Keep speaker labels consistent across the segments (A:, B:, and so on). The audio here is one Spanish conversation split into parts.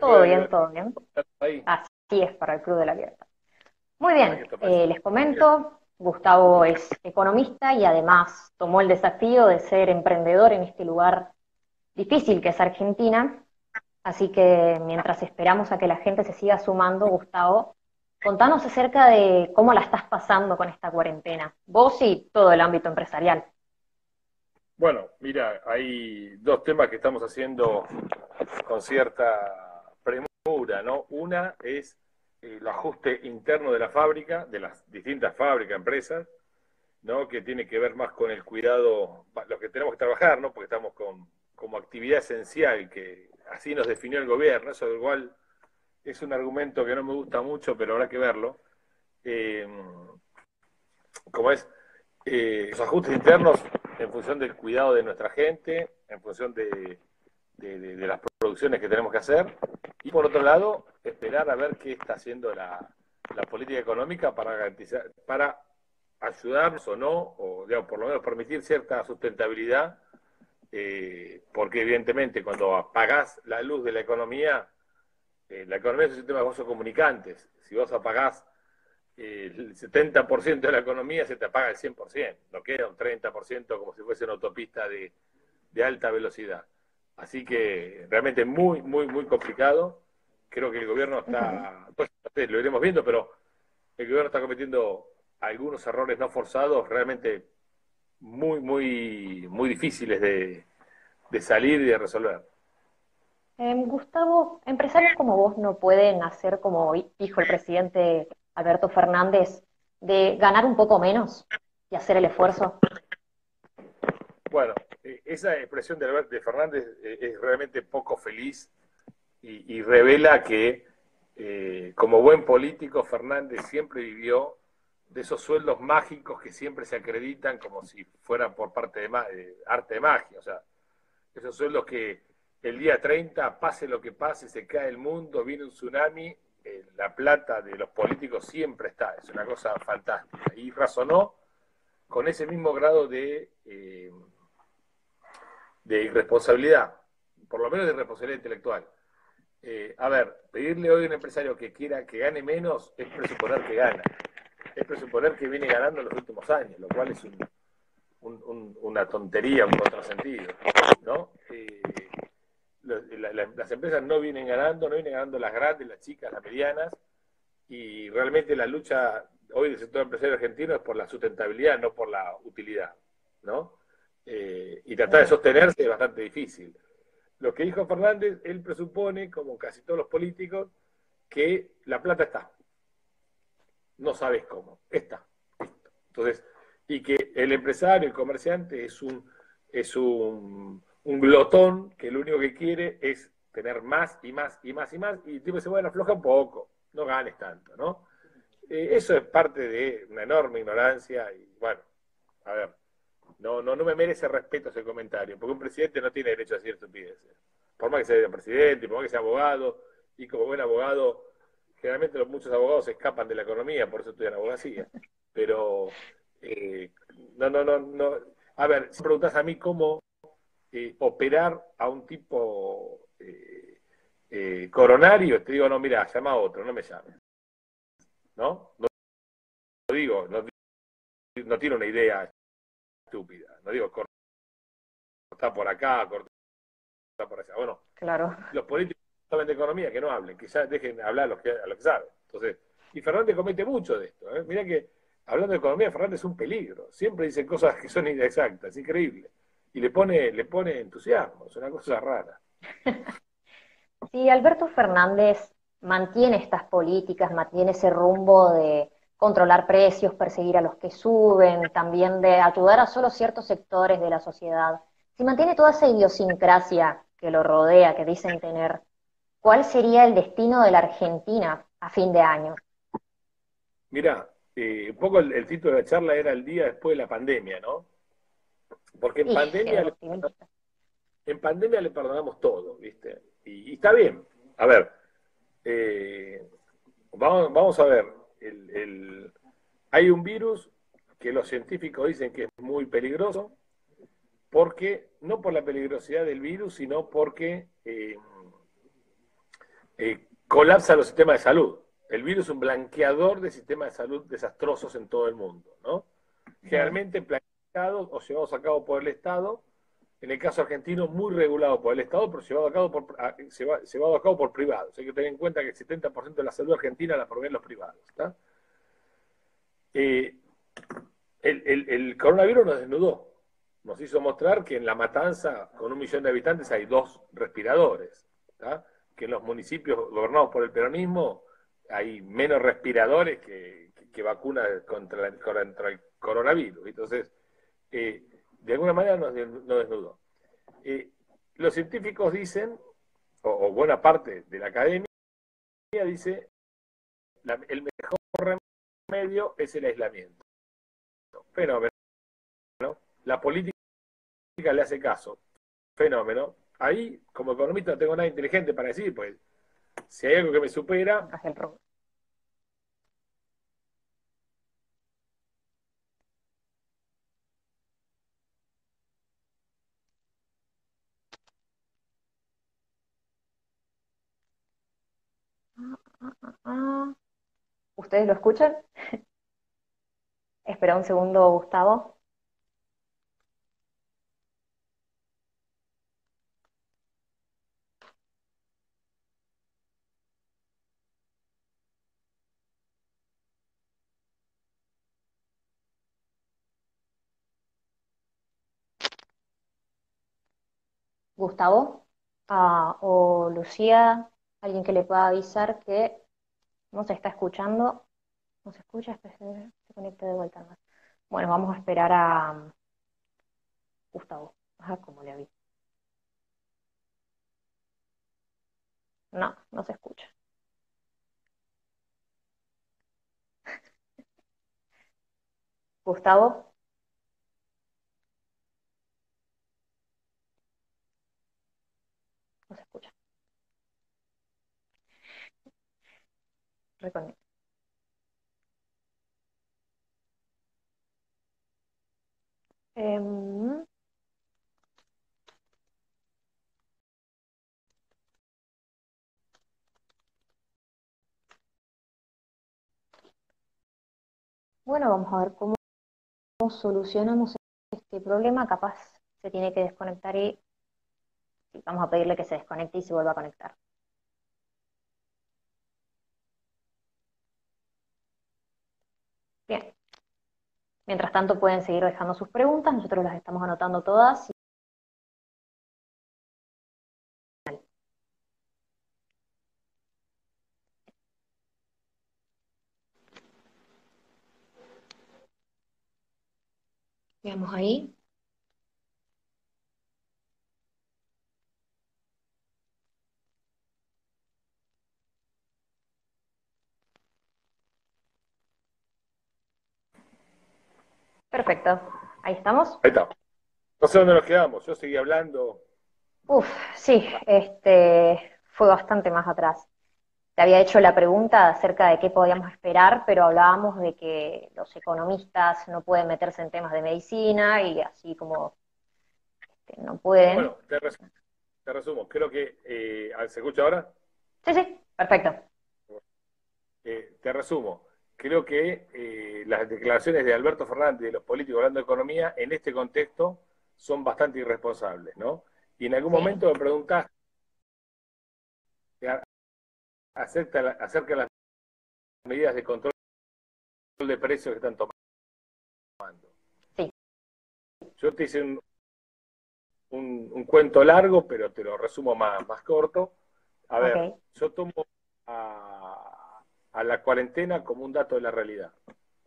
A: Todo bien, todo bien.
B: Ahí?
A: Así es para el Club de la Libertad. Muy bien, eh, les comento, Gustavo es economista y además tomó el desafío de ser emprendedor en este lugar difícil que es Argentina. Así que mientras esperamos a que la gente se siga sumando, Gustavo, contanos acerca de cómo la estás pasando con esta cuarentena, vos y todo el ámbito empresarial.
B: Bueno, mira, hay dos temas que estamos haciendo con cierta ¿no? Una es el ajuste interno de la fábrica, de las distintas fábricas, empresas, ¿no? Que tiene que ver más con el cuidado, lo que tenemos que trabajar, ¿no? Porque estamos con, como actividad esencial, que así nos definió el gobierno, eso igual es un argumento que no me gusta mucho, pero habrá que verlo. Eh, como es, eh, los ajustes internos en función del cuidado de nuestra gente, en función de, de, las producciones que tenemos que hacer, y por otro lado, esperar a ver qué está haciendo la, la política económica para garantizar, para ayudarnos o no, o digamos, por lo menos permitir cierta sustentabilidad, eh, porque evidentemente cuando apagás la luz de la economía, eh, la economía es un sistema de vasos comunicantes. Si vos apagás eh, el 70% de la economía, se te apaga el 100%. No queda un 30% como si fuese una autopista de, de alta velocidad. Así que realmente muy, muy, muy complicado. Creo que el gobierno está, pues, lo iremos viendo, pero el gobierno está cometiendo algunos errores no forzados realmente muy, muy, muy difíciles de, de salir y de resolver.
A: Eh, Gustavo, empresarios como vos no pueden hacer como dijo el presidente Alberto Fernández, de ganar un poco menos y hacer el esfuerzo.
B: Bueno, eh, esa expresión de, de Fernández eh, es realmente poco feliz y, revela que eh, como buen político Fernández siempre vivió de esos sueldos mágicos que siempre se acreditan como si fueran por parte de, arte de magia, o sea, esos sueldos que el día 30, pase lo que pase, se cae el mundo, viene un tsunami, la plata de los políticos siempre está, es una cosa fantástica. Y razonó con ese mismo grado de, de irresponsabilidad, por lo menos de irresponsabilidad intelectual. Eh, a ver, pedirle hoy a un empresario que quiera que gane menos es presuponer que gana, es presuponer que viene ganando en los últimos años, lo cual es un, un, un, una tontería, un contrasentido, ¿no? Eh, la, la, las empresas no vienen ganando, no vienen ganando las grandes, las chicas, las medianas, y realmente la lucha hoy del sector empresario argentino es por la sustentabilidad, no por la utilidad, ¿no? Eh, y tratar de sostenerse es bastante difícil. Lo que dijo Fernández, él presupone, como casi todos los políticos, que la plata está. No sabes cómo, está. Entonces, y que el empresario, el comerciante, es un, es un un glotón que lo único que quiere es tener más y más y más y más, y el tipo dice, bueno, afloja un poco, no ganes tanto, ¿no? Eh, eso es parte de una enorme ignorancia y bueno, a ver, no, no, no me merece respeto ese comentario, porque un presidente no tiene derecho a decir estupideces, por más que sea presidente, por más que sea abogado, y como buen abogado, generalmente los, muchos abogados escapan de la economía, por eso estudian abogacía, pero eh, no, no, no, no, a ver, si preguntas a mí cómo eh, operar a un tipo eh, eh, coronario, te digo, no, mira, llama a otro, no me llames. ¿No? No, no digo, no, no, tiene una idea estúpida. No digo, corta por acá, corta por allá. Bueno,
A: claro.
B: los políticos saben de economía, que no hablen, que ya dejen hablar a los que, a los que saben. Entonces, y Fernández comete mucho de esto. ¿eh? Mira que, hablando de economía, Fernández es un peligro. Siempre dice cosas que son inexactas, increíble y le pone, le pone entusiasmo, es una cosa rara.
A: Si Alberto Fernández mantiene estas políticas, mantiene ese rumbo de controlar precios, perseguir a los que suben, también de ayudar a solo ciertos sectores de la sociedad, si mantiene toda esa idiosincrasia que lo rodea, que dicen tener, ¿cuál sería el destino de la Argentina a fin de año?
B: Mira, eh, un poco el, el título de la charla era el día después de la pandemia, ¿no? Porque en pandemia, le, en pandemia le perdonamos todo, ¿viste? Y, y está bien. A ver, eh, vamos, vamos, a ver. El, el, hay un virus que los científicos dicen que es muy peligroso porque no por la peligrosidad del virus, sino porque eh, eh, colapsa los sistemas de salud. El virus es un blanqueador de sistemas de salud desastrosos en todo el mundo, ¿no? Generalmente planificados o llevados a cabo por el Estado, en el caso argentino muy regulado por el Estado, pero llevado a cabo por, privados. Hay que tener en cuenta que el 70% de la salud argentina la proveen los privados. Eh, el, coronavirus nos desnudó, nos hizo mostrar que en La Matanza, con un millón de habitantes, hay dos respiradores, que en los municipios gobernados por el peronismo hay menos respiradores que, vacunas contra, contra, el coronavirus. Entonces, eh, de alguna manera nos, desnudó. Eh, los científicos dicen, o, buena parte de la academia, dice, el mejor remedio es el aislamiento. Fenómeno. La política le hace caso. Fenómeno. Ahí, como economista, no tengo nada inteligente para decir, pues, si hay algo que me supera,
A: ¿Ustedes lo escuchan? Espera un segundo, Gustavo. Gustavo ah, o Lucía, alguien que le pueda avisar que no se está escuchando. ¿No se escucha? Se conecta de vuelta más. Bueno, vamos a esperar a um, Gustavo. Ajá, como le aviso. No, no se escucha. Gustavo. No se escucha. Reconecta. Em, bueno, vamos a ver cómo solucionamos este problema. Capaz se tiene que desconectar y vamos a pedirle que se desconecte y se vuelva a conectar. Bien. Mientras tanto pueden seguir dejando sus preguntas, nosotros las estamos anotando todas. Veamos ahí. Perfecto. Ahí estamos.
B: Ahí estamos. No sé dónde nos quedamos. Yo seguí hablando.
A: Uf, sí, este fue bastante más atrás. Te había hecho la pregunta acerca de qué podíamos esperar, pero hablábamos de que los economistas no pueden meterse en temas de medicina y así como este, no pueden. Bueno,
B: te resumo. Creo que. Eh, ¿Se escucha ahora?
A: Sí, sí, perfecto.
B: Eh, te resumo creo que eh, las declaraciones de Alberto Fernández y de los políticos hablando de economía en este contexto son bastante irresponsables, ¿no? Y en algún momento me preguntaste acerca, acerca de las medidas de control de precios que están tomando.
A: Sí.
B: Yo te hice un, un, cuento largo, pero te lo resumo más, más corto. A ver, yo tomo a a la cuarentena como un dato de la realidad.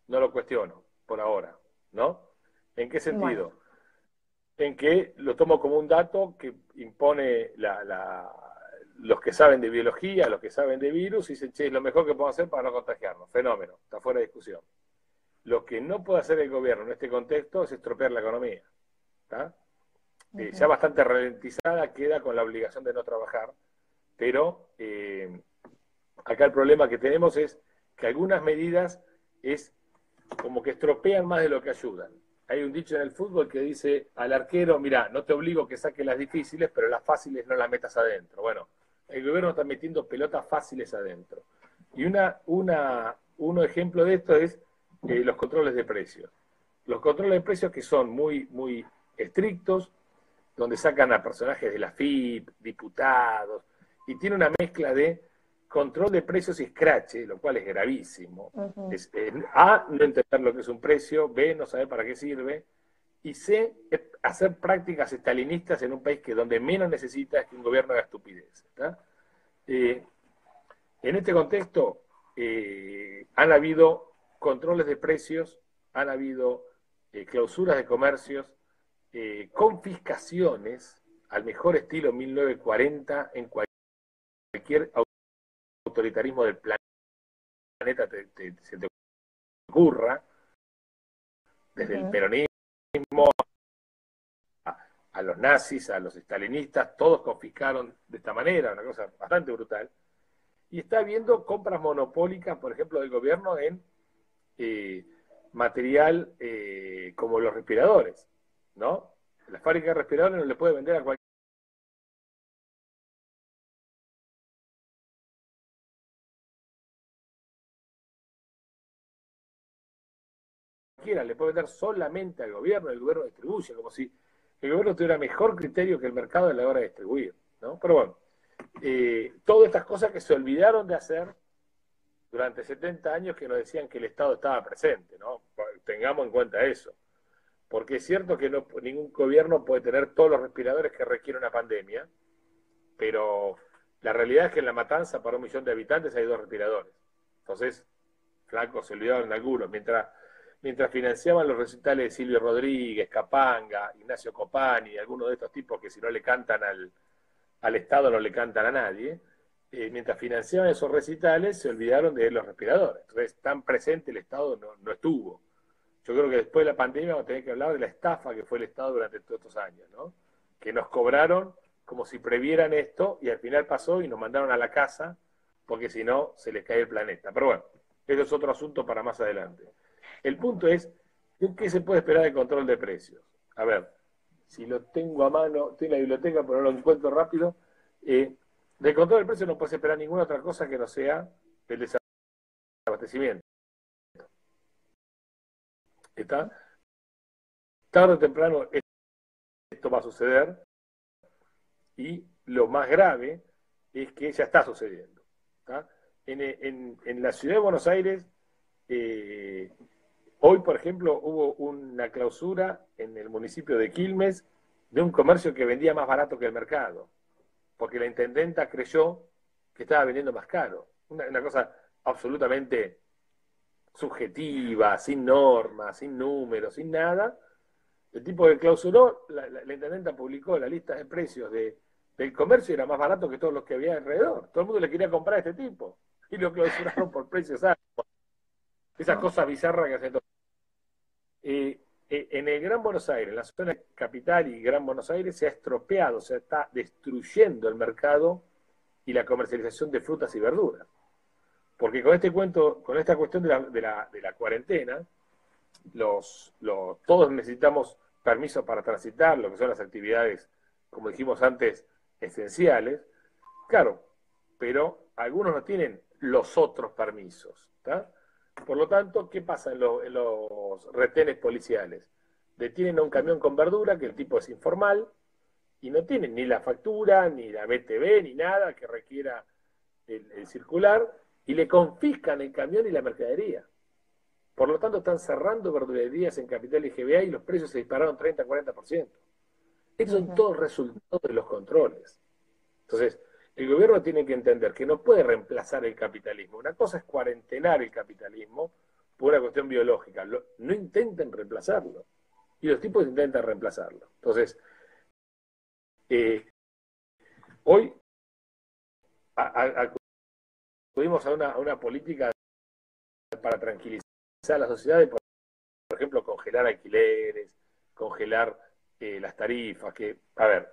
B: No lo cuestiono, por ahora, ¿no? ¿En qué sentido? En que lo tomo como un dato que impone los que saben de biología, los que saben de virus, y dicen, che, es lo mejor que podemos hacer para no contagiarnos. Fenómeno, está fuera de discusión. Lo que no puede hacer el gobierno en este contexto es estropear la economía. Eh, ya bastante ralentizada queda con la obligación de no trabajar, pero eh, Acá el problema que tenemos es que algunas medidas es como que estropean más de lo que ayudan. hay un dicho en el fútbol que dice al arquero, mira, no te obligo que saque las difíciles, pero las fáciles no las metas adentro. Bueno, el gobierno está metiendo pelotas fáciles adentro. Y una, una, un ejemplo de esto es eh, los controles de precios. Los controles de precios que son muy, muy estrictos, donde sacan a personajes de la FIP, diputados, y tiene una mezcla de control de precios y scratch, lo cual es gravísimo. es, a, no entender lo que es un precio, B, no saber para qué sirve, y C, hacer prácticas estalinistas en un país que donde menos necesita es que un gobierno haga estupidez. Eh, en este contexto, eh, han habido controles de precios, han habido eh, clausuras de comercios, confiscaciones al mejor estilo 1940 en cualquier autoritarismo del planeta se te ocurra, desde el peronismo a, los nazis, a los estalinistas, todos confiscaron de esta manera, una cosa bastante brutal. Y está habiendo compras monopólicas, por ejemplo, del gobierno en eh, material eh, como los respiradores, ¿no? La fábrica de respiradores no le puede vender a cualquier le puede vender solamente al gobierno, el gobierno distribuye, como si el gobierno tuviera mejor criterio que el mercado a la hora de distribuir. ¿no? Pero bueno, eh, todas estas cosas que se olvidaron de hacer durante 70 años que nos decían que el Estado estaba presente, ¿no? Tengamos en cuenta eso. Porque es cierto que no, ningún gobierno puede tener todos los respiradores que requiere una pandemia, pero la realidad es que en la matanza para un millón de habitantes hay dos respiradores. Entonces, flaco, se olvidaron algunos. Mientras mientras financiaban los recitales de Silvio Rodríguez, Capanga, Ignacio Copani, algunos de estos tipos que si no le cantan al, Estado no le cantan a nadie, eh, mientras financiaban esos recitales se olvidaron de los respiradores. Entonces, tan presente el Estado no, estuvo. Yo creo que después de la pandemia vamos a tener que hablar de la estafa que fue el Estado durante todos estos años, ¿no? Que nos cobraron como si previeran esto y al final pasó y nos mandaron a la casa porque si no se les cae el planeta. Pero bueno, eso es otro asunto para más adelante. El punto es, ¿qué se puede esperar de control de precios? A ver, si lo tengo a mano, estoy en la biblioteca, pero no lo encuentro rápido. Eh, de control de precios no puede esperar ninguna otra cosa que no sea el desabastecimiento. ¿Está? Tarde o temprano esto va a suceder y lo más grave es que ya está sucediendo. En, en, la ciudad de Buenos Aires eh, Hoy, por ejemplo, hubo una clausura en el municipio de Quilmes de un comercio que vendía más barato que el mercado, porque la intendenta creyó que estaba vendiendo más caro. Una, cosa absolutamente subjetiva, sin normas, sin números, sin nada. El tipo que clausuró, la, intendenta publicó la lista de precios de, del comercio y era más barato que todos los que había alrededor. Todo el mundo le quería comprar a este tipo y lo clausuraron por precios altos. Esas cosas bizarras que hacen eh, eh, en el Gran Buenos Aires, en la zona capital y Gran Buenos Aires, se ha estropeado, se está destruyendo el mercado y la comercialización de frutas y verduras. Porque con este cuento, con esta cuestión de la, cuarentena, todos necesitamos permiso para transitar, lo que son las actividades, como dijimos antes, esenciales. Claro, pero algunos no tienen los otros permisos. ¿está? Por lo tanto, ¿qué pasa en, los retenes policiales? Detienen a un camión con verdura, que el tipo es informal, y no tienen ni la factura, ni la BTV, ni nada que requiera el, circular, y le confiscan el camión y la mercadería. Por lo tanto, están cerrando verdulerías en Capital y GBA y los precios se dispararon 30-40%. Estos son todos resultados de los controles. Entonces, el gobierno tiene que entender que no puede reemplazar el capitalismo. Una cosa es cuarentenar el capitalismo por una cuestión biológica. no intenten reemplazarlo. Y los tipos intentan reemplazarlo. Entonces, eh, hoy acudimos a una, política para tranquilizar a la sociedad, por, ejemplo, congelar alquileres, congelar eh, las tarifas, que, a ver,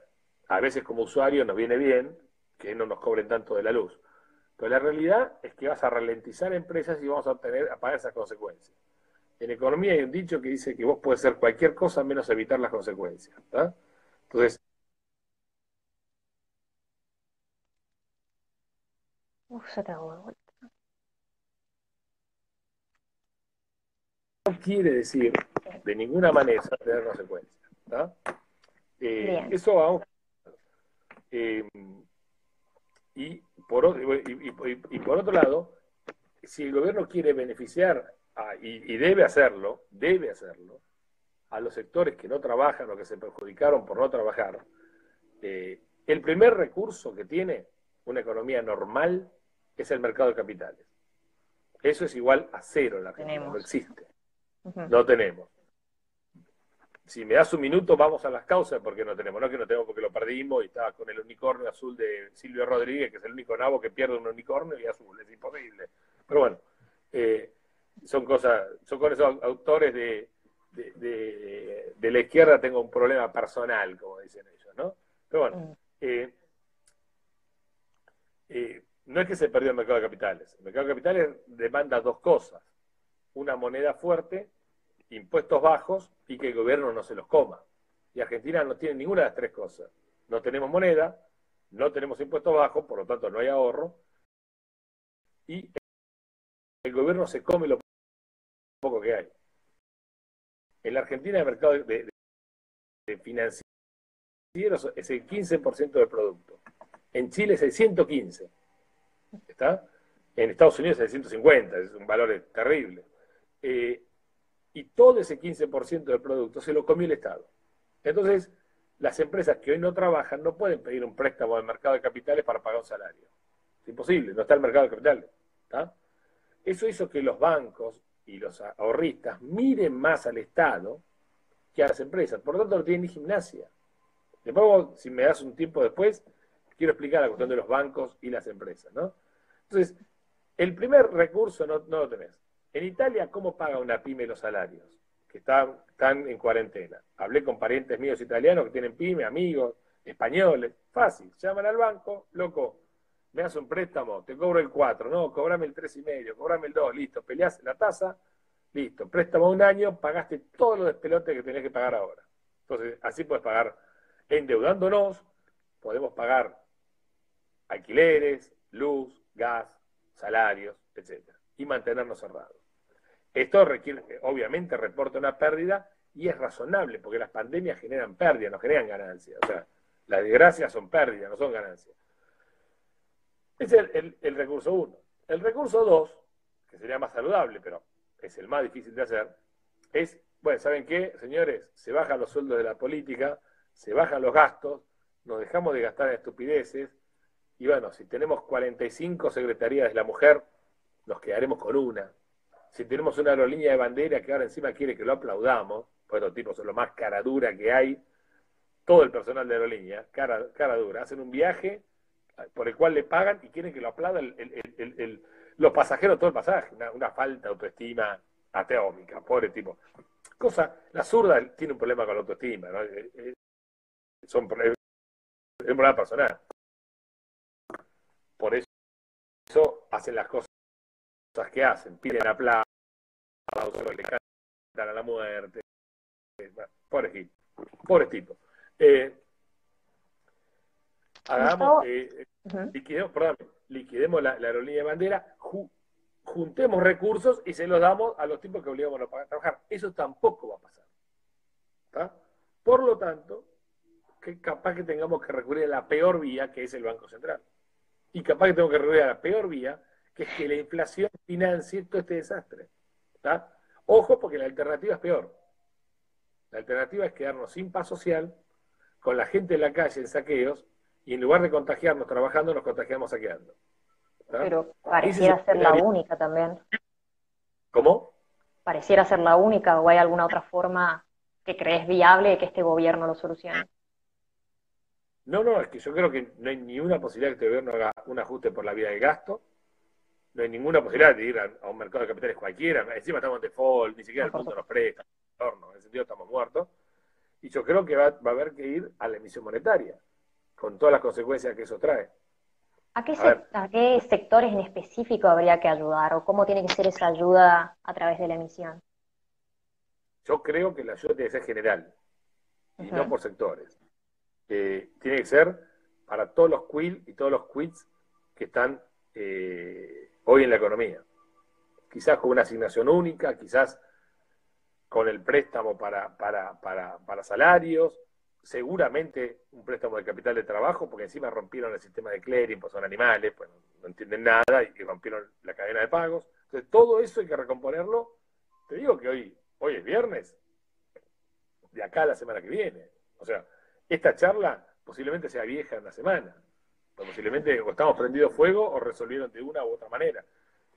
B: a veces como usuario nos viene bien, que no nos cobren tanto de la luz. Pero la realidad es que vas a ralentizar empresas y vamos a, tener, a pagar esas consecuencias. en economía hay un dicho que dice que vos puedes hacer cualquier cosa menos evitar las consecuencias. Entonces, No quiere decir de ninguna manera tener consecuencias. Eh, eso vamos. Eh, y, por, y, por otro lado, si el gobierno quiere beneficiar, y, debe hacerlo, debe hacerlo, a los sectores que no trabajan o que se perjudicaron por no trabajar, eh, el primer recurso que tiene una economía normal es el mercado de capitales. Eso es igual a cero en la Argentina, no existe. No tenemos. Si me das un minuto, vamos a las causas porque no tenemos. No que no tenemos porque lo perdimos y estaba con el unicornio azul de Silvio Rodríguez, que es el único nabo que pierde un unicornio y azul. Es imposible. Pero bueno, eh, son cosas, son con esos autores de, de, la izquierda tengo un problema personal, como dicen ellos, ¿no? Pero bueno, mm. eh, eh, no es que se perdió el mercado de capitales. El mercado de capitales demanda dos cosas. Una moneda fuerte, impuestos bajos y que el gobierno no se los coma. Y Argentina no tiene ninguna de las tres cosas. No tenemos moneda, no tenemos impuestos bajos, por lo tanto no hay ahorro. Y el gobierno se come lo poco que hay. En la Argentina el mercado de, financieros es el 15% del producto. En Chile es el 115%. ¿Está? En Estados Unidos es el 150, es un valor terrible. Eh, y todo ese 15% del producto se lo comió el Estado. Entonces, las empresas que hoy no trabajan no pueden pedir un préstamo del mercado de capitales para pagar un salario. Es imposible, no está el mercado de capitales. Eso hizo que los bancos y los ahorristas miren más al Estado que a las empresas. Por lo tanto, no tienen ni gimnasia. Después, si me das un tiempo después, quiero explicar la cuestión de los bancos y las empresas, ¿no? Entonces, el primer recurso no, lo tenés. En Italia, ¿cómo paga una pyme los salarios? Que están, en cuarentena. Hablé con parientes míos italianos que tienen pyme, amigos, españoles. Fácil, llaman al banco, loco, me das un préstamo, te cobro el 4, no, cobrame el 3,5, cobrame el 2, listo, peleás la tasa, listo, préstamo un año, pagaste todos los despelotes que tenés que pagar ahora. Entonces, así puedes pagar endeudándonos, podemos pagar alquileres, luz, gas, salarios, etcétera, y mantenernos cerrados. Esto requiere, obviamente reporta una pérdida y es razonable, porque las pandemias generan pérdidas, no generan ganancias. O sea, las desgracias son pérdidas, no son ganancias. Ese es el, recurso uno. El recurso dos, que sería más saludable, pero es el más difícil de hacer, es, bueno, ¿saben qué, señores? Se bajan los sueldos de la política, se bajan los gastos, nos dejamos de gastar en estupideces, y bueno, si tenemos 45 secretarías de la mujer, nos quedaremos con una. Si tenemos una aerolínea de bandera que ahora encima quiere que lo aplaudamos, pues los tipos son lo más cara dura que hay, todo el personal de aerolínea, cara, cara dura, hacen un viaje por el cual le pagan y quieren que lo aplaudan los pasajeros todo el pasaje, una, falta de autoestima ateómica, pobre tipo. Cosa, la zurda tiene un problema con la autoestima. Eh, eh, son, es un problema personal. Por eso hacen las cosas que hacen, piden aplausos, le cantan a la muerte. Pobre tipo. Pobre tipo. Eh, hagamos, eh, liquidemos, perdón, liquidemos la, aerolínea de bandera, juntemos recursos y se los damos a los tipos que obligamos a trabajar. Eso tampoco va a pasar. Por lo tanto, que capaz que tengamos que recurrir a la peor vía, que es el Banco Central y capaz que tengo que recurrir a la peor vía, que es que la inflación financie todo este desastre. Ojo, porque la alternativa es peor. La alternativa es quedarnos sin paz social, con la gente en la calle en saqueos, y en lugar de contagiarnos trabajando, nos contagiamos saqueando.
A: Pero pareciera ser la única también.
B: ¿Cómo?
A: Pareciera ser la única, o hay alguna otra forma que crees viable de que este gobierno lo solucione.
B: No, no, es que yo creo que no hay ni una posibilidad que este gobierno haga un ajuste por la vía del gasto. No hay ninguna posibilidad de ir a, un mercado de capitales cualquiera. Encima estamos en default, ni siquiera el mundo nos presta. En ese sentido estamos muertos. Y yo creo que va, a haber que ir a la emisión monetaria, con todas las consecuencias que eso trae.
A: ¿A qué, ¿A qué sectores en específico habría que ayudar? ¿O cómo tiene que ser esa ayuda a través de la emisión?
B: yo creo que la ayuda tiene que ser general y no por sectores. tiene que ser para todos los quill y todos los quits que están eh, hoy en la economía. Quizás con una asignación única, quizás con el préstamo para, para, para, salarios, seguramente un préstamo de capital de trabajo, porque encima rompieron el sistema de clearing, pues son animales, pues no, entienden nada y, rompieron la cadena de pagos. Entonces, todo eso hay que recomponerlo. Te digo que hoy, hoy es viernes, de acá a la semana que viene. O sea, esta charla posiblemente sea vieja en la semana. Posiblemente o estamos prendidos fuego o resolvieron de una u otra manera.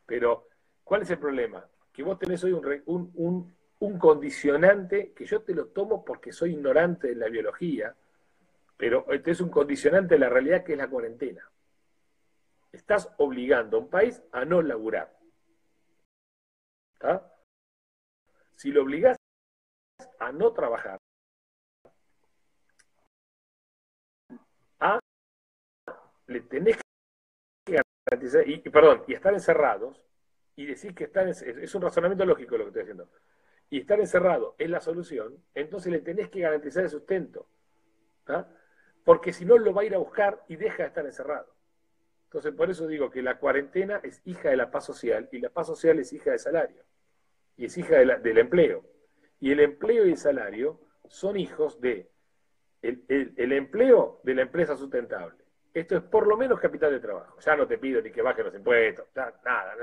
B: Pero, ¿cuál es el problema? Que vos tenés hoy un, un, un condicionante que yo te lo tomo porque soy ignorante de la biología, pero este es un condicionante de la realidad que es la cuarentena. Estás obligando a un país a no laburar. Si lo obligas a no trabajar, a le tenés que garantizar, y, perdón, y estar encerrados, y decir que están, es un razonamiento lógico lo que estoy haciendo y estar encerrado es la solución, entonces le tenés que garantizar el sustento. Porque si no, lo va a ir a buscar y deja de estar encerrado. Entonces, por eso digo que la cuarentena es hija de la paz social y la paz social es hija del salario y es hija del empleo. Y el empleo y el salario son hijos de el, empleo de la empresa sustentable. Esto es por lo menos capital de trabajo. Ya no te pido ni que bajen los impuestos, nada.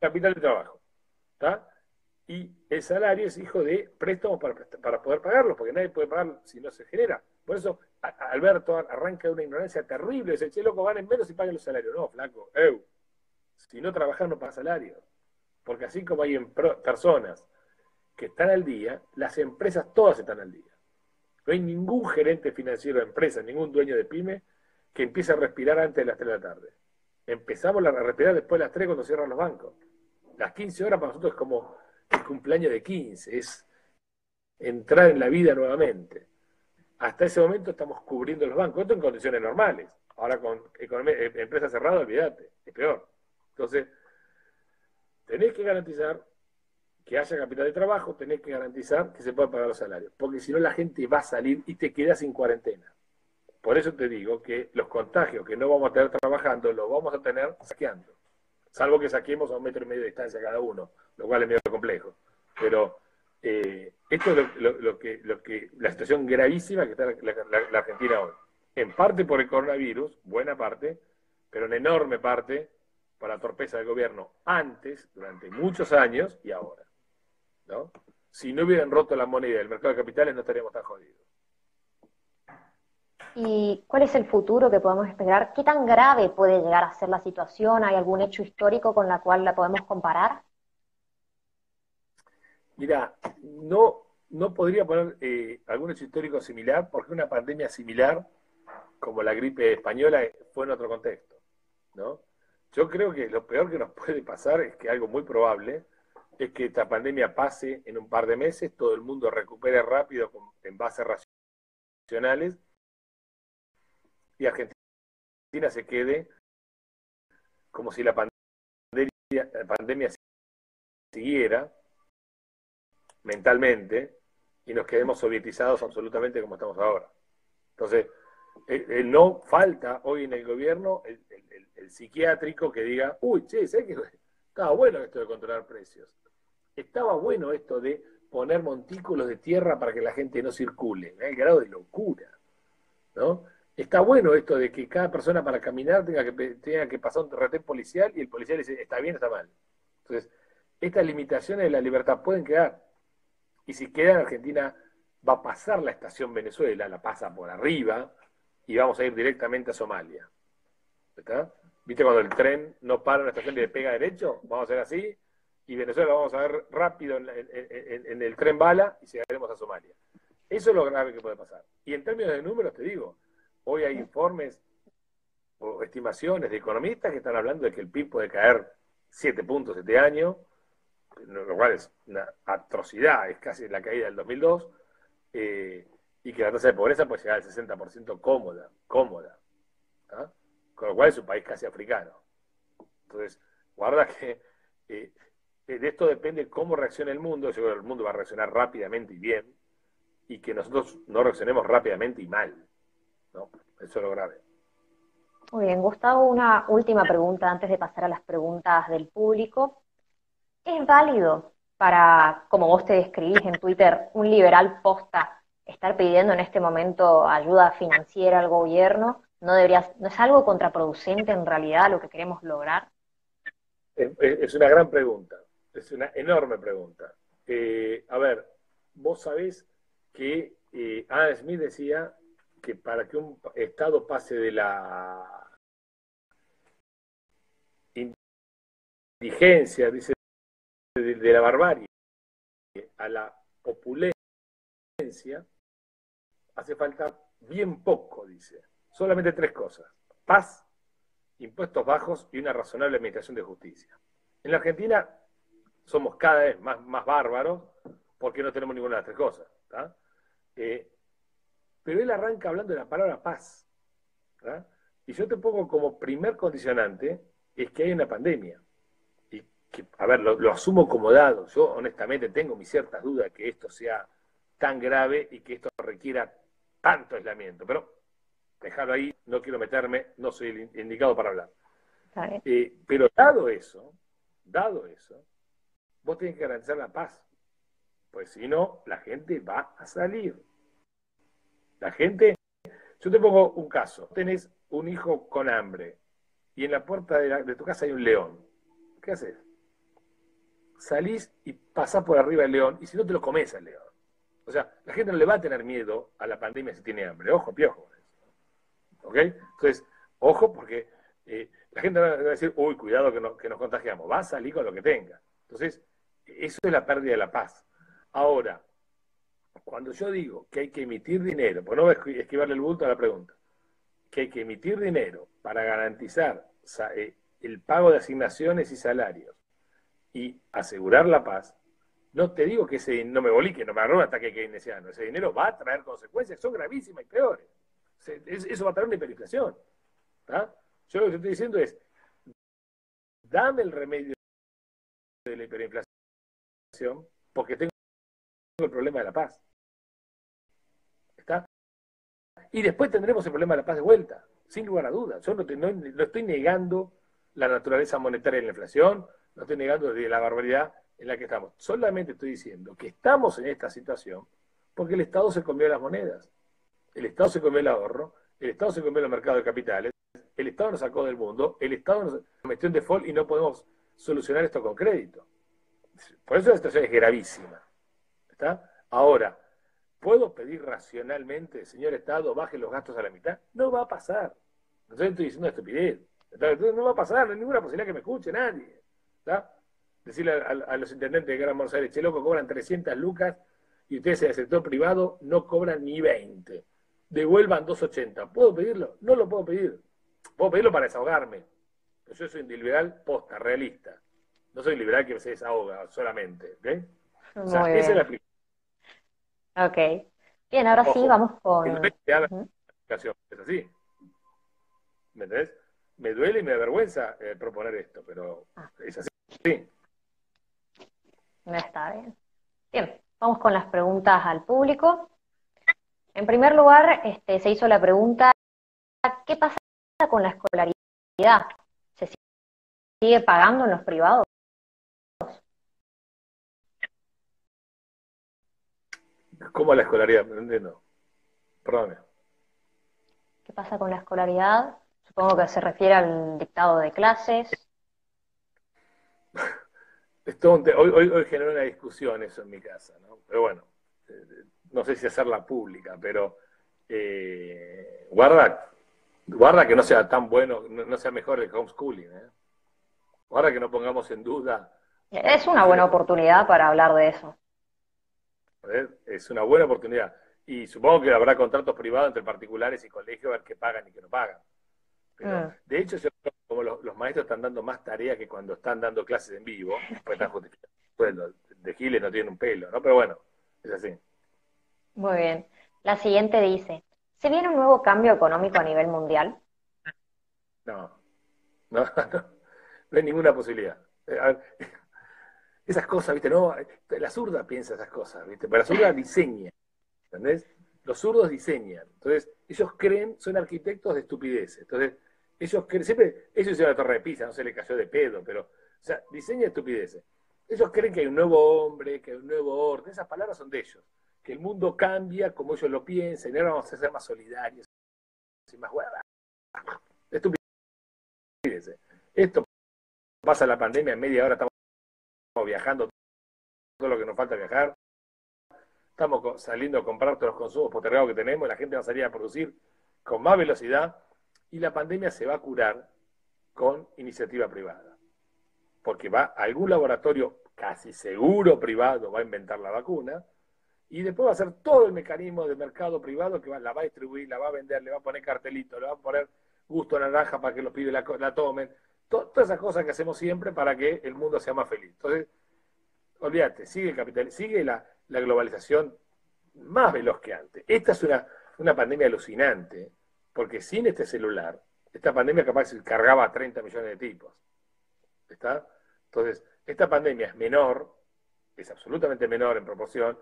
B: Capital de trabajo. ¿está? y el salario es hijo de préstamos para, para poder pagarlo, porque nadie puede pagar si no se genera. Por eso Alberto arranca de una ignorancia terrible, dice, che, loco, van en menos y paguen los salarios. No, flaco, eu, si no trabajas no pagas salario. Porque así como hay personas que están al día, las empresas todas están al día. No hay ningún gerente financiero de empresa, ningún dueño de pyme que empiece a respirar antes de las 3 de la tarde. Empezamos a respirar después de las 3 cuando cierran los bancos. Las 15 horas para nosotros es como el cumpleaños de 15, es entrar en la vida nuevamente. Hasta ese momento estamos cubriendo los bancos, esto en condiciones normales. Ahora con economía, eh, empresa cerrada, olvídate, es peor. Entonces, tenés que garantizar que haya capital de trabajo, tenés que garantizar que se puedan pagar los salarios, porque si no la gente va a salir y te quedas sin cuarentena. Por eso te digo que los contagios que no vamos a tener trabajando, los vamos a tener saqueando salvo que saquemos a un metro y medio de distancia cada uno, lo cual es medio complejo. Pero eh, esto es lo, que, la situación gravísima que está la, Argentina hoy. En parte por el coronavirus, buena parte, pero en enorme parte por la torpeza del gobierno antes, durante muchos años y ahora. ¿no? Si no hubieran roto la moneda del mercado de capitales, no estaríamos tan jodidos.
A: ¿Y cuál es el futuro que podemos esperar? ¿Qué tan grave puede llegar a ser la situación? ¿Hay algún hecho histórico con la cual la podemos comparar?
B: Mira, no, no podría poner eh, algún hecho histórico similar porque una pandemia similar, como la gripe española, fue en otro contexto. ¿no? Yo creo que lo peor que nos puede pasar es que algo muy probable es que esta pandemia pase en un par de meses, todo el mundo recupere rápido con, en bases racionales y Argentina se quede como si la pandemia, siguiera mentalmente y nos quedemos sovietizados absolutamente como estamos ahora. Entonces, eh, eh, no falta hoy en el gobierno el, psiquiátrico que diga, uy, che, ¿sabes qué? Estaba bueno esto de controlar precios. Estaba bueno esto de poner montículos de tierra para que la gente no circule. El grado de locura. ¿no? Está bueno esto de que cada persona para caminar tenga que, tenga que pasar un retén policial y el policía le dice, está bien, está mal. Entonces, estas limitaciones de la libertad pueden quedar. Y si queda en Argentina, va a pasar la estación Venezuela, la pasa por arriba y vamos a ir directamente a Somalia. ¿Está? ¿Viste cuando el tren no para en la estación y le pega derecho? Vamos a hacer así y Venezuela vamos a ver rápido en, en el tren bala y llegaremos a Somalia. Eso es lo grave que puede pasar. Y en términos de números, te digo, Hoy hay informes o estimaciones de economistas que están hablando de que el PIB puede caer 7 puntos este año, lo cual es una atrocidad, es casi la caída del 2002, eh, y que la tasa de pobreza puede llegar al 60% cómoda, cómoda. ¿ah? Con lo cual es un país casi africano. Entonces, guarda que eh, eh, de esto depende cómo reaccione el mundo. Que el mundo va a reaccionar rápidamente y bien, y que nosotros no reaccionemos rápidamente y mal. ¿No? Eso es lo grave.
A: Muy bien, Gustavo, una última pregunta antes de pasar a las preguntas del público. ¿Es válido para, como vos te describís en Twitter, un liberal posta estar pidiendo en este momento ayuda financiera al gobierno? ¿No, debería, ¿No es algo contraproducente en realidad lo que queremos lograr?
B: Es, una gran pregunta, es una enorme pregunta. Eh, a ver, vos sabés que eh, Adam Smith decía que para que un Estado pase de la indigencia, dice, de, la barbarie a la opulencia, hace falta bien poco, dice. Solamente tres cosas. Paz, impuestos bajos y una razonable administración de justicia. En la Argentina somos cada vez más, más bárbaros porque no tenemos ninguna de las tres cosas. Eh, pero él arranca hablando de la palabra paz. Y yo te pongo como primer condicionante es que hay una pandemia. Y que, a ver, lo, asumo como dado. Yo honestamente tengo mis ciertas dudas que esto sea tan grave y que esto requiera tanto aislamiento. Pero dejarlo ahí, no quiero meterme, no soy el indicado para hablar. Eh, pero dado eso, dado eso, vos tenés que garantizar la paz. Pues si no, la gente va a salir. La gente, yo te pongo un caso, tenés un hijo con hambre y en la puerta de, tu casa hay un león. ¿Qué haces? Salís y pasás por arriba del león y si no te lo comes al león. O sea, la gente no le va a tener miedo a la pandemia si tiene hambre. Ojo, piojo. ¿Ok? Entonces, ojo porque eh, la gente va a decir, uy, cuidado que nos contagiamos. Va a salir con lo que tenga. Entonces, eso es la pérdida de la paz. Ahora, cuando yo digo que hay que emitir dinero, pues no voy a esquivarle el bulto a la pregunta, que hay que emitir dinero para garantizar eh, el pago de asignaciones y salarios y asegurar la paz, no te digo que ese no me bolique, no me agarró un ataque keynesiano, ese dinero va a traer consecuencias son gravísimas y peores. Eso va a traer una hiperinflación. Yo lo que estoy diciendo es, dame el remedio de la hiperinflación porque tengo el problema de la paz. ¿Está? Y después tendremos el problema de la paz de vuelta, sin lugar a dudas. Yo no, estoy negando la naturaleza monetaria de la inflación, no estoy negando la barbaridad en la que estamos. Solamente estoy diciendo que estamos en esta situación porque el Estado se comió las monedas, el Estado se comió el ahorro, el Estado se comió los mercados de capitales, el Estado nos sacó del mundo, el Estado nos metió en default y no podemos solucionar esto con crédito. Por eso la situación es gravísima. ¿Está? Ahora, ¿puedo pedir racionalmente, señor Estado, baje los gastos a la mitad? No va a pasar. No estoy diciendo estupidez. No va a pasar, no hay ninguna posibilidad que me escuche nadie. ¿está? Decirle a, los intendentes de Gran Buenos Aires, che, loco, cobran 300 lucas y ustedes en el sector privado no cobran ni 20. Devuelvan 280. ¿Puedo pedirlo? No lo puedo pedir. Puedo pedirlo para desahogarme. yo soy un liberal posta, realista. No soy liberal que se desahoga solamente. ¿okay?
A: O sea, esa es la Ok. Bien, ahora sí vamos con.
B: Es así. ¿Me entendés? Me duele y me avergüenza eh, proponer esto, pero ah. es así. Sí.
A: No está bien. Bien, vamos con las preguntas al público. En primer lugar, este, se hizo la pregunta, ¿qué pasa con la escolaridad? ¿Se sigue pagando en los privados?
B: ¿Cómo la escolaridad? No entiendo. Perdóname.
A: ¿Qué pasa con la escolaridad? Supongo que se refiere al dictado de clases.
B: hoy, hoy, generó una discusión eso en mi casa, ¿no? Pero bueno, eh, no sé si hacerla pública, pero eh, guarda, guarda que no sea tan bueno, no, sea mejor el homeschooling, ¿eh? Guarda que no pongamos en duda.
A: Es una buena oportunidad para hablar de eso.
B: Es una buena oportunidad. Y supongo que habrá contratos privados entre particulares y colegios a ver qué pagan y qué no pagan. Mm. De hecho, como los, maestros están dando más tareas que cuando están dando clases en vivo, pues están justificando. de Giles no tienen un pelo, ¿no? Pero bueno, es así.
A: Muy bien. La siguiente dice, ¿se viene un nuevo cambio económico a nivel mundial?
B: No, no, no, no hay ninguna posibilidad. Eh, esas cosas, ¿viste? No, la zurda piensa esas cosas, ¿viste? Pero la zurda diseña, ¿entendés? Los zurdos diseñan. Entonces, ellos creen, son arquitectos de estupideces. Entonces, ellos creen, siempre, ellos hicieron la torre de Pisa, no se le cayó de pedo, pero, o sea, diseña estupideces. Ellos creen que hay un nuevo hombre, que hay un nuevo orden, esas palabras son de ellos. Que el mundo cambia como ellos lo piensan, y ahora vamos a ser más solidarios y más huevas. Estupideces. Esto pasa la pandemia, en media hora estamos viajando todo lo que nos falta viajar. Estamos saliendo a comprar todos los consumos postergados que tenemos, la gente va a salir a producir con más velocidad y la pandemia se va a curar con iniciativa privada. Porque va algún laboratorio casi seguro privado, va a inventar la vacuna y después va a hacer todo el mecanismo de mercado privado que la va a distribuir, la va a vender, le va a poner cartelito, le va a poner gusto naranja para que los pibes la tomen. Todas esas cosas que hacemos siempre para que el mundo sea más feliz. Entonces, olvídate, sigue el capital, sigue la, globalización más veloz que antes. Esta es una, una pandemia alucinante, porque sin este celular, esta pandemia capaz se cargaba a 30 millones de tipos. ¿Está? Entonces, esta pandemia es menor, es absolutamente menor en proporción,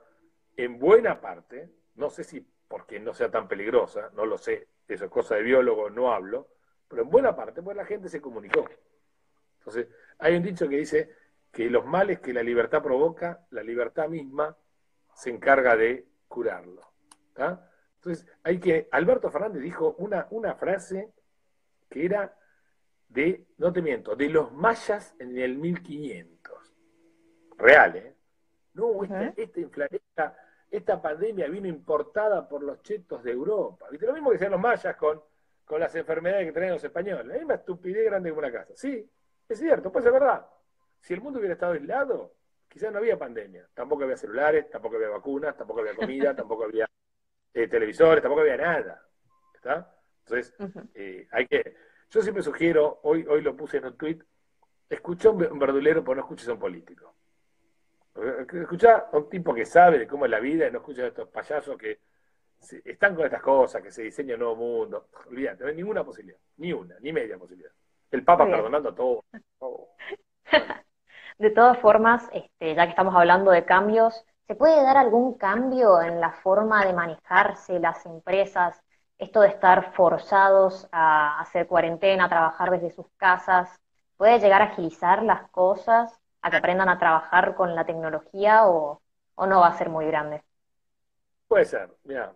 B: en buena parte, no sé si porque no sea tan peligrosa, no lo sé, eso es cosa de biólogo, no hablo, pero en buena parte, pues la gente se comunicó. Entonces, hay un dicho que dice que los males que la libertad provoca, la libertad misma se encarga de curarlo. Entonces, hay que, Alberto Fernández dijo una, una frase que era de, no te miento, de los mayas en el 1500. Real, ¿eh? No, esta, esta, esta, pandemia vino importada por los chetos de Europa. ¿Viste? Lo mismo que decían los mayas con, con las enfermedades que tenían los españoles. La misma estupidez grande como una casa. Sí, es cierto, pues es verdad. Si el mundo hubiera estado aislado, quizás no había pandemia. Tampoco había celulares, tampoco había vacunas, tampoco había comida, tampoco había eh, televisores, tampoco había nada. ¿Está? Entonces, eh, hay que. Yo siempre sugiero, hoy, hoy lo puse en un tweet, escucha a un verdulero, pero no escuches a un político. Escucha a un tipo que sabe de cómo es la vida y no escucha a estos payasos que están con estas cosas, que se diseña un nuevo mundo. Olvídate, no hay ninguna posibilidad, ni una, ni media posibilidad. El Papa perdonando a todo.
A: De todas formas, este, ya que estamos hablando de cambios, ¿se puede dar algún cambio en la forma de manejarse las empresas? Esto de estar forzados a hacer cuarentena, a trabajar desde sus casas, ¿puede llegar a agilizar las cosas, a que aprendan a trabajar con la tecnología o, no va a ser muy grande?
B: Puede ser, mira.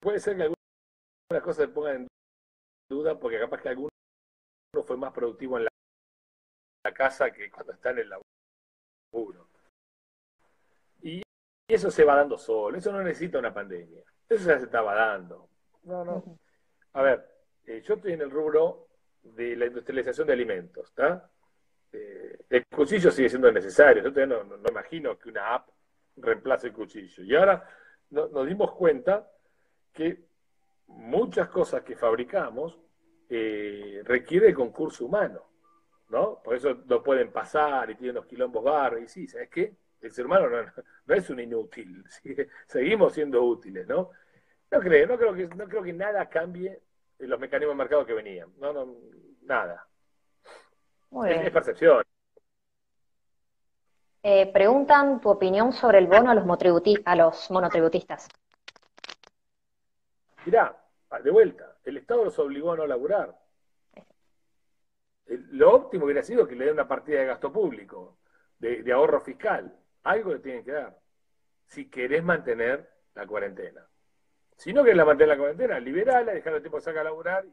B: Puede ser que algunas cosas se pongan en duda porque capaz que alguno fue más productivo en la casa que cuando está en el laburo. Y eso se va dando solo, eso no necesita una pandemia, eso ya se estaba dando. No, no. A ver, eh, yo estoy en el rubro de la industrialización de alimentos, ¿está? Eh, el cuchillo sigue siendo necesario, yo todavía no, no, imagino que una app reemplace el cuchillo. Y ahora nos dimos cuenta que muchas cosas que fabricamos eh, requiere concurso humano. ¿no? Por eso no pueden pasar y tienen los quilombos barros. Y sí, ¿sabes qué? El ser humano no, es un inútil, seguimos siendo útiles, ¿no? No creo, no creo que, no creo que nada cambie en los mecanismos de mercado que venían. No, no, nada. Es, percepción.
A: Eh, preguntan tu opinión sobre el bono a los, a los monotributistas.
B: Mirá, de vuelta, el Estado los obligó a no laburar lo óptimo hubiera sido que le den una partida de gasto público, de, ahorro fiscal. Algo le tienen que dar. Si querés mantener la cuarentena. Si no querés mantener la cuarentena, liberala, dejar el tiempo sacar a laburar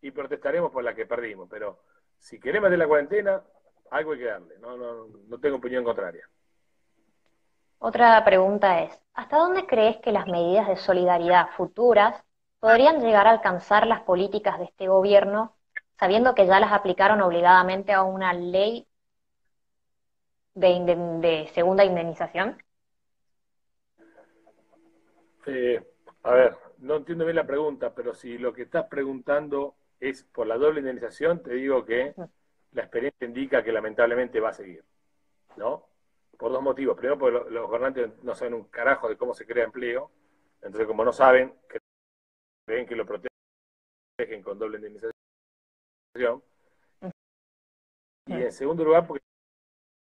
B: y, protestaremos por la que perdimos. Pero si querés mantener la cuarentena, algo hay que darle. No, no, no tengo opinión contraria.
A: Otra pregunta es, ¿hasta dónde crees que las medidas de solidaridad futuras podrían llegar a alcanzar las políticas de este gobierno sabiendo que ya las aplicaron obligadamente a una ley de, segunda indemnización?
B: Eh, a ver, no entiendo bien la pregunta, pero si lo que estás preguntando es por la doble indemnización, te digo que la experiencia indica que lamentablemente va a seguir, ¿no? Por dos motivos. Primero, porque los gobernantes no saben un carajo de cómo se crea empleo, entonces como no saben, creen que lo protegen con doble indemnización. Y en segundo lugar, porque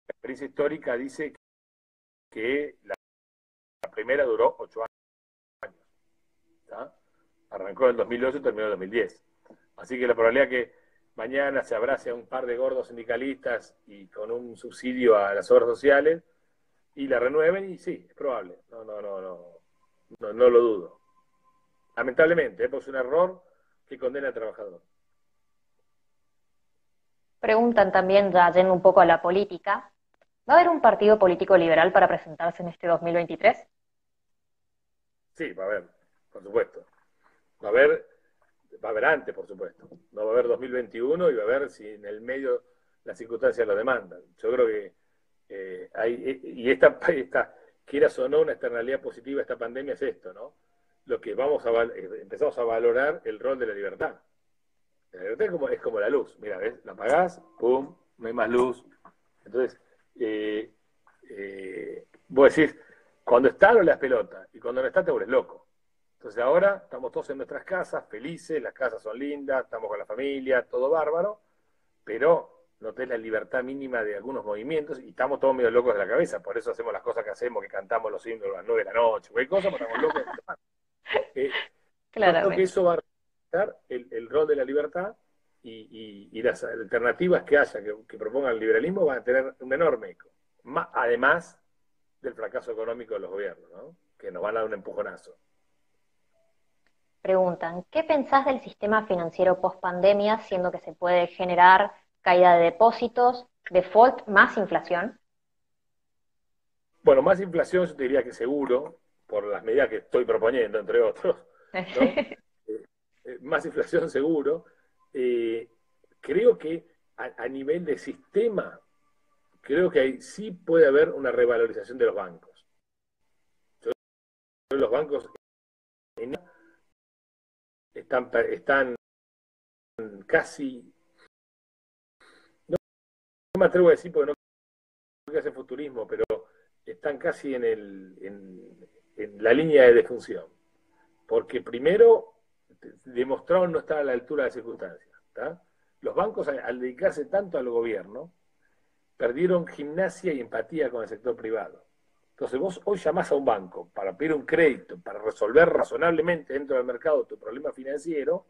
B: experiencia histórica dice que la, primera duró ocho años. Arrancó en el 2008 y terminó en el 2010. Así que la probabilidad que mañana se abrace a un par de gordos sindicalistas y con un subsidio a las obras sociales y la renueven, y sí, es probable. No, no, no, no, no, no lo dudo. Lamentablemente, ¿eh? es un error que condena al trabajador.
A: Preguntan también, ya yendo un poco a la política, ¿va a haber un partido político liberal para presentarse en este 2023?
B: Sí, va a haber, por supuesto. Va a haber, va a haber antes, por supuesto. No va a haber 2021 y va a haber si en el medio las circunstancias lo demandan. Yo creo que eh, hay, eh, y esta, esta, quieras o no, una externalidad positiva de esta pandemia es esto, ¿no? Lo que vamos a, eh, empezamos a valorar el rol de la libertad la libertad es como, la luz. Mira, ¿ves? La apagás, pum, no hay más luz. Entonces, eh, eh, vos decís, cuando está no le pelota, y cuando no está te vuelves loco. Entonces ahora estamos todos en nuestras casas, felices, las casas son lindas, estamos con la familia, todo bárbaro, pero no tenés la libertad mínima de algunos movimientos y estamos todos medio locos de la cabeza, por eso hacemos las cosas que hacemos, que cantamos los himnos a las nueve de la noche, cualquier cosa, pero estamos locos. eh, Claro. que eso va a el, rol de la libertad y, las alternativas que haya que, propongan el liberalismo van a tener un enorme eco. además del fracaso económico de los gobiernos, que nos van a dar un empujonazo.
A: Preguntan, ¿qué pensás del sistema financiero post pandemia, siendo que se puede generar caída de depósitos, default más inflación?
B: Bueno, más inflación yo te diría que seguro, por las medidas que estoy proponiendo, entre otros. Eh, más inflación seguro. Eh, creo que a, nivel de sistema, creo que ahí sí puede haber una revalorización de los bancos. los bancos están, están casi, no, me atrevo a decir porque no hace futurismo, pero están casi en, el, en, en la línea de defunción. Porque primero demostraron no estar a la altura de las circunstancias. Los bancos, al dedicarse tanto al gobierno, perdieron gimnasia y empatía con el sector privado. Entonces vos hoy llamás a un banco para pedir un crédito, para resolver razonablemente dentro del mercado tu problema financiero,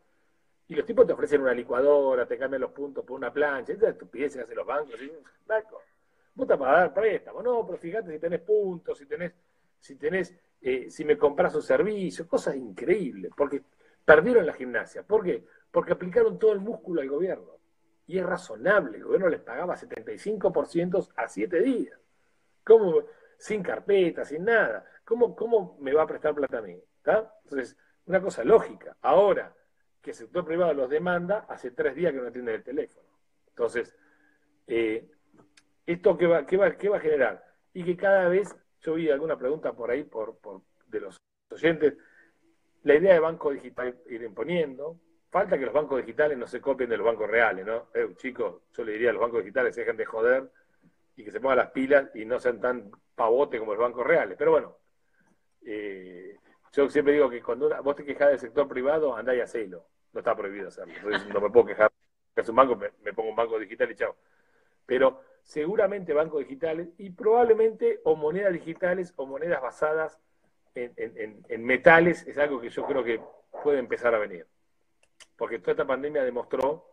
B: y los tipos te ofrecen una licuadora, te cambian los puntos por una plancha, esa estupidez que hacen los bancos. ¿sí? Banco, vos estás para dar préstamo, no, pero fíjate si tenés puntos, si tenés, si eh, si me compras un servicio, cosas increíbles, porque Perdieron la gimnasia. ¿Por qué? Porque aplicaron todo el músculo al gobierno. Y es razonable, el gobierno les pagaba 75% a 7 días. ¿Cómo? Sin carpeta, sin nada. ¿Cómo, ¿Cómo me va a prestar plata a mí? Entonces, una cosa lógica. Ahora que el sector privado los demanda, hace tres días que no atienden el teléfono. Entonces, eh, ¿esto qué va, qué, va, qué va a generar? Y que cada vez, yo vi alguna pregunta por ahí por, por de los oyentes, la idea de banco digital ir imponiendo. Falta que los bancos digitales no se copien de los bancos reales, ¿no? Eh, chicos, yo le diría a los bancos digitales dejen de joder y que se pongan las pilas y no sean tan pavote como los bancos reales. Pero bueno, eh, yo siempre digo que cuando vos te quejas del sector privado, andá y hacelo. No está prohibido hacerlo. no me puedo quejar que banco, me, pongo un banco digital y chao. Pero seguramente bancos digitales y probablemente o monedas digitales o monedas basadas en, metales es algo que yo creo que puede empezar a venir. Porque toda esta pandemia demostró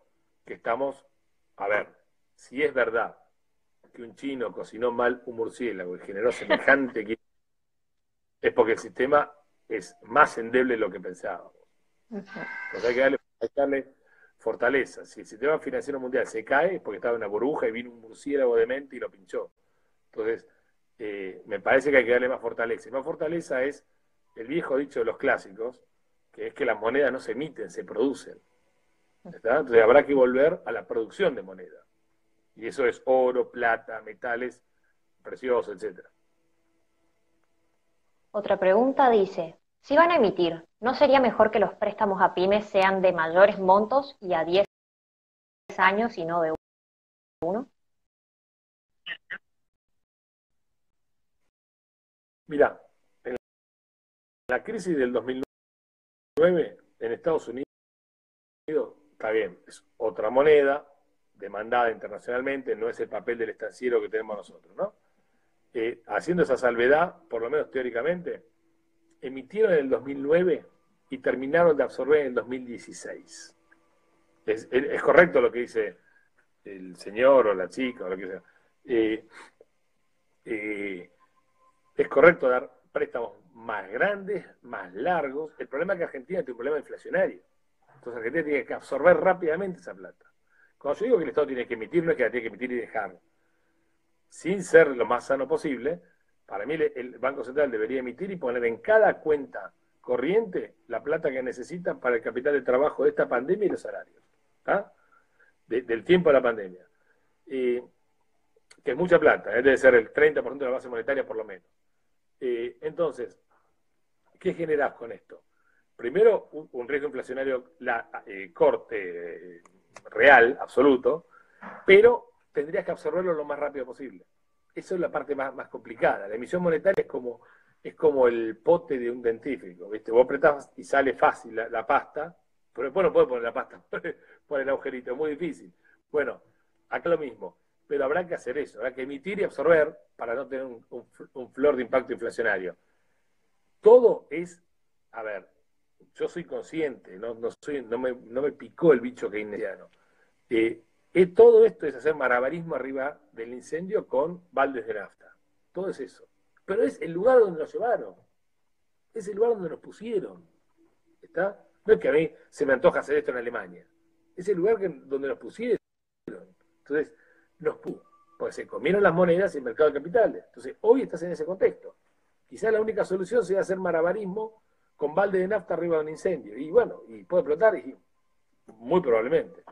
B: que estamos, a ver, si es verdad que un chino cocinó mal un murciélago y generó semejante es porque el sistema es más endeble de lo que pensábamos. Entonces hay que, darle, hay que darle fortaleza. Si el sistema financiero mundial se cae es porque estaba en una burbuja y vino un murciélago de mente y lo pinchó. Entonces, eh, me parece que hay que darle más fortaleza. Y más fortaleza es el viejo dicho de los clásicos, que es que las monedas no se emiten, se producen. Entonces habrá que volver a la producción de moneda. Y eso es oro, plata, metales preciosos, etc.
A: Otra pregunta dice, si van a emitir, ¿no sería mejor que los préstamos a pymes sean de mayores montos y a 10 años y no de uno?
B: Mira, en la crisis del 2009 en Estados Unidos, está bien, es otra moneda, demandada internacionalmente, no es el papel del estanciero que tenemos nosotros, ¿no? Eh, haciendo esa salvedad, por lo menos teóricamente, emitieron en el 2009 y terminaron de absorber en el 2016. Es, correcto lo que dice el señor o la chica o lo que sea. Eh, eh, es correcto dar préstamos más grandes, más largos. El problema es que Argentina tiene un problema inflacionario. Entonces Argentina tiene que absorber rápidamente esa plata. Cuando yo digo que el Estado tiene que emitir, no es que la tiene que emitir y dejar. Sin ser lo más sano posible, para mí el Banco Central debería emitir y poner en cada cuenta corriente la plata que necesita para el capital de trabajo de esta pandemia y los salarios. del tiempo de la pandemia. que es mucha plata, ¿eh? debe ser el 30% de la base monetaria por lo menos. Eh, entonces, ¿qué generás con esto? Primero, un, riesgo inflacionario la, eh, corte real, absoluto, pero tendrías que absorberlo lo más rápido posible. Esa es la parte más, más complicada. La emisión monetaria es como, es como el pote de un dentífrico, ¿viste? Vos apretás y sale fácil la, pasta, pero después no puedes poner la pasta por el agujerito, es muy difícil. Bueno, acá lo mismo, pero habrá que hacer eso, habrá que emitir y absorber para no tener un, flor de impacto inflacionario. Todo es, a ver, yo soy consciente, no, no, soy, no, me, no me picó el bicho keynesiano. Eh, todo esto es hacer marabarismo arriba del incendio con baldes de nafta. Todo es eso. Pero es el lugar donde nos llevaron. Es el lugar donde nos pusieron. ¿Está? No es que a mí se me antoja hacer esto en Alemania. Es el lugar donde nos pusieron. Entonces, nos puso. Porque se comieron las monedas y el mercado de capitales. Entonces, hoy estás en ese contexto. Quizás la única solución sea hacer marabarismo con balde de nafta arriba de un incendio. Y bueno, y puede explotar, y muy probablemente.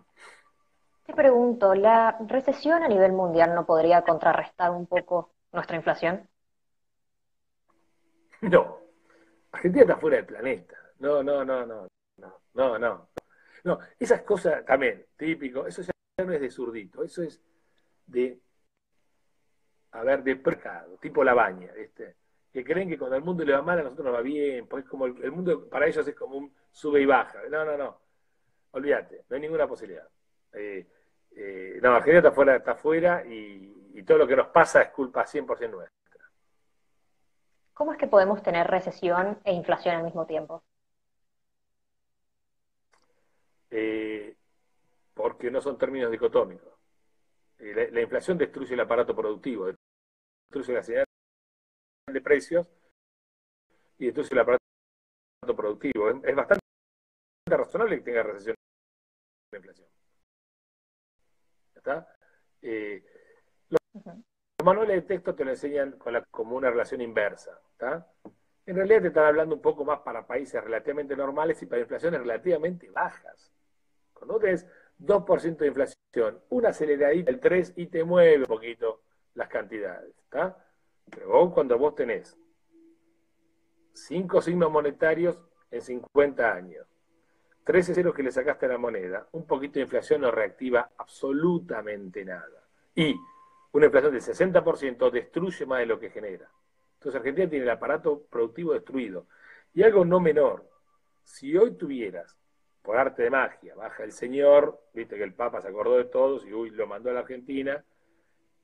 A: Te pregunto, ¿la recesión a nivel mundial no podría contrarrestar un poco nuestra inflación?
B: No. Argentina está fuera del planeta. No, no, no, no. No, no, no. No, esas cosas también, típico, eso ya no es de zurdito, eso es de, a ver, de mercado, tipo la baña, ¿viste? que creen que cuando el mundo le va mal a nosotros nos va bien, porque como el, mundo para ellos es como un sube y baja. No, no, no. Olvídate, no hay ninguna posibilidad. Eh, eh, no, Argentina está fuera, está fuera y, todo lo que nos pasa es culpa 100% nuestra.
A: ¿Cómo es que podemos tener recesión e inflación al mismo tiempo?
B: Eh, porque no son términos dicotómicos. Eh, la, inflación destruye el aparato productivo, destruye la señal de precios y destruye el aparato productivo. Es, bastante razonable que tenga recesión la inflación. Eh, los, manuales de texto te lo enseñan con la, como una relación inversa. En realidad te están hablando un poco más para países relativamente normales y para inflaciones relativamente bajas. Cuando tenés 2% de inflación, una aceleradita del 3 y te mueve un poquito las cantidades. Pero vos, cuando vos tenés 5 signos monetarios en 50 años, 13 ceros que le sacaste a la moneda, un poquito de inflación no reactiva absolutamente nada. Y una inflación del 60% destruye más de lo que genera. Entonces Argentina tiene el aparato productivo destruido. Y algo no menor, si hoy tuvieras, por arte de magia, baja el señor, viste que el Papa se acordó de todos y uy, lo mandó a la Argentina,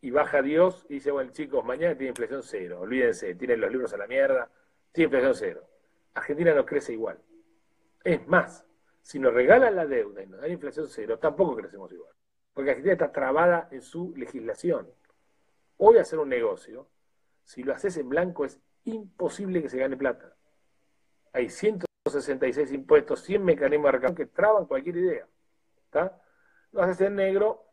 B: y baja Dios y dice, bueno chicos, mañana tiene inflación cero, olvídense, tienen los libros a la mierda, tiene inflación cero. Argentina no crece igual. Es más, si nos regalan la deuda y nos dan inflación cero, tampoco crecemos igual. Porque Argentina está trabada en su legislación. Hoy hacer un negocio, si lo haces en blanco, es imposible que se gane plata. Hay 166 impuestos, 100 mecanismos de recaudación que traban cualquier idea. Lo haces en negro,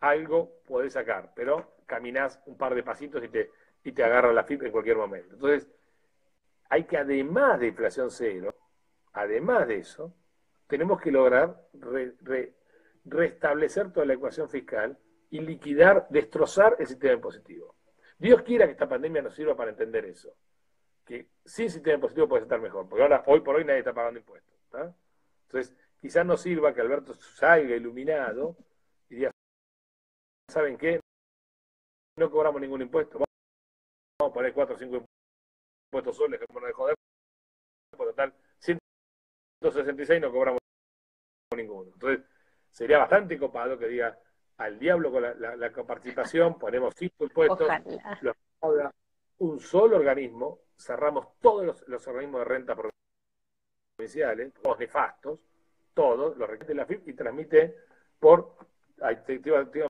B: algo podés sacar, pero caminás un par de pasitos y te, y te agarra la FIP en cualquier momento. Entonces, hay que además de inflación cero, además de eso, tenemos que lograr restablecer toda la ecuación fiscal y liquidar, destrozar el sistema impositivo. Dios quiera que esta pandemia nos sirva para entender eso. Que sin sistema impositivo puede estar mejor, porque ahora, hoy por hoy nadie está pagando impuestos. Entonces, quizás nos sirva que Alberto salga iluminado y diga, ¿saben qué? No cobramos ningún impuesto. Vamos a poner cuatro o cinco impuestos soles, que no de joder, por total, 166 no cobramos ninguno. Entonces, sería bastante copado que diga, al diablo con la, la, coparticipación, ponemos cinco impuestos, un solo organismo, cerramos todos los, organismos de renta provinciales, todos nefastos, todos, los requete la FIP y transmite por, ahí te, el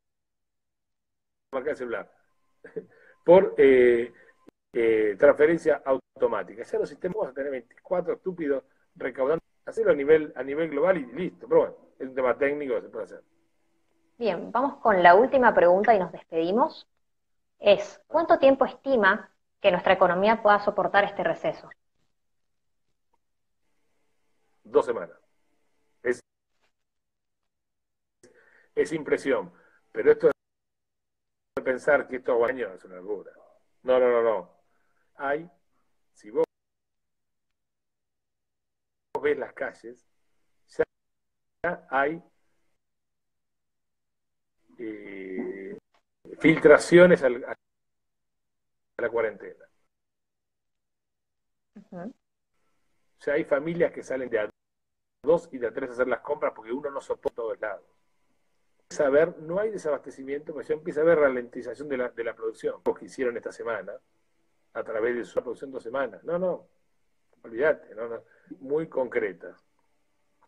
B: celular, por eh, eh, transferencia automática. Ya los sistemas vamos a tener 24 estúpidos recaudando, hacerlo a nivel, a nivel global y listo. Pero bueno, es un tema técnico que se puede hacer.
A: Bien, vamos con la última pregunta y nos despedimos. Es, ¿cuánto tiempo estima que nuestra economía pueda soportar este receso?
B: Dos semanas. Es, es impresión. Pero esto de pensar que esto va años es una locura. No, no, no, no. Hay, si vos ves las calles, ya hay eh, filtraciones a la cuarentena. O sea, hay familias que salen de a dos y de a tres a hacer las compras porque uno no soporta todos lados. Saber, no hay desabastecimiento, pero ya empieza a haber ralentización de la, de la producción. Lo que hicieron esta semana, a través de su producción dos semanas. No, no, olvídate, no, muy concretas.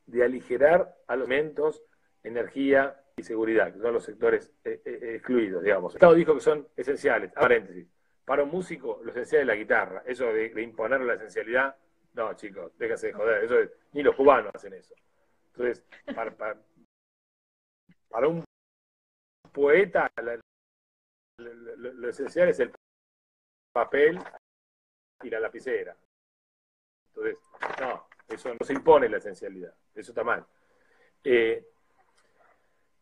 B: De aligerar alimentos, energía y seguridad, que son los sectores eh, eh, excluidos, digamos. El Estado dijo que son esenciales, a paréntesis. Para un músico, lo esencial es la guitarra. Eso de, imponer la esencialidad, no, chicos, déjase de joder. Eso ni los cubanos hacen eso. Entonces, para, un poeta, lo, esencial es el papel y la lapicera. Entonces, no, eso no se impone la esencialidad. Eso está mal. Eh,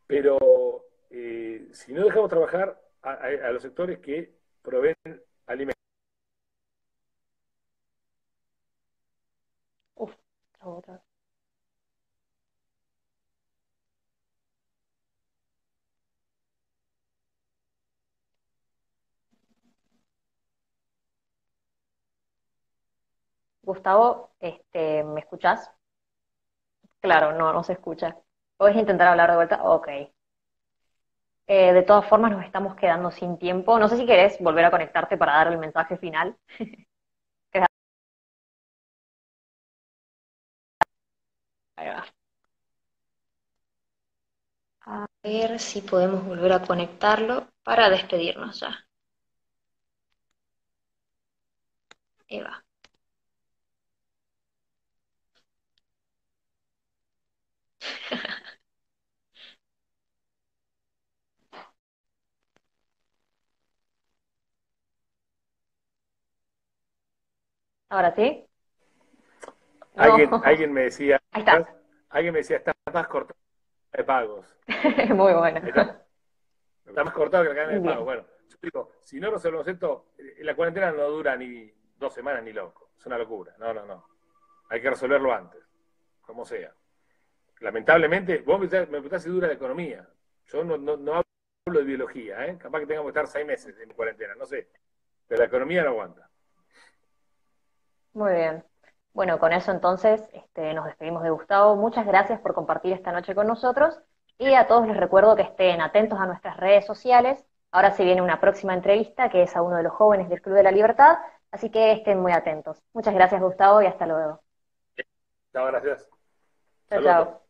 B: pero eh, si no dejamos trabajar a los sectores que proveen alimentos.
A: Uf. Gustavo, este, ¿me escuchás? Claro, no, no se escucha. ¿Puedes intentar hablar de vuelta? Ok. Eh, de todas formas, nos estamos quedando sin tiempo. No sé si querés volver a conectarte para dar el mensaje final. Ahí va. A ver si podemos volver a conectarlo para despedirnos ya. Ahí va. Ahora sí.
B: Alguien, alguien me decía, alguien me decía, está más cortado de pagos.
A: Muy bueno.
B: Está, más cortado que la cadena de pagos. Bueno, yo digo, si no resolvemos esto, eh, la cuarentena no dura ni dos semanas ni loco. Es una locura. No, no, no. Hay que resolverlo antes, como sea. Lamentablemente, vos me preguntás si dura la economía. Yo no, no, no hablo de biología, ¿eh? Capaz que tengamos que estar seis meses en cuarentena, no sé. Pero la economía no aguanta.
A: Muy bien. Bueno, con eso entonces este, nos despedimos de Gustavo. Muchas gracias por compartir esta noche con nosotros y a todos les recuerdo que estén atentos a nuestras redes sociales. Ahora se viene una próxima entrevista que es a uno de los jóvenes del Club de la Libertad, así que estén muy atentos. Muchas gracias Gustavo y hasta luego.
B: Chao, gracias.
A: Chao, chao.